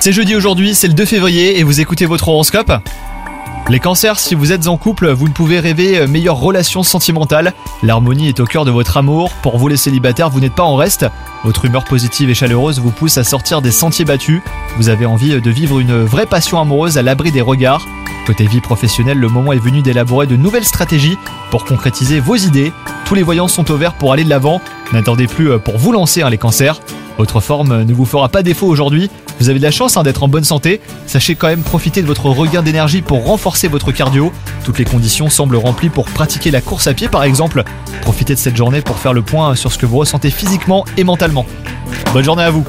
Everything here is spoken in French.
C'est jeudi aujourd'hui, c'est le 2 février et vous écoutez votre horoscope les cancers, si vous êtes en couple, vous ne pouvez rêver meilleure relation sentimentale. L'harmonie est au cœur de votre amour. Pour vous les célibataires, vous n'êtes pas en reste. Votre humeur positive et chaleureuse vous pousse à sortir des sentiers battus. Vous avez envie de vivre une vraie passion amoureuse à l'abri des regards. Côté vie professionnelle, le moment est venu d'élaborer de nouvelles stratégies pour concrétiser vos idées. Tous les voyants sont ouverts pour aller de l'avant. N'attendez plus pour vous lancer hein, les cancers. Votre forme ne vous fera pas défaut aujourd'hui. Vous avez de la chance hein, d'être en bonne santé. Sachez quand même profiter de votre regain d'énergie pour renforcer votre cardio. Toutes les conditions semblent remplies pour pratiquer la course à pied par exemple. Profitez de cette journée pour faire le point sur ce que vous ressentez physiquement et mentalement. Bonne journée à vous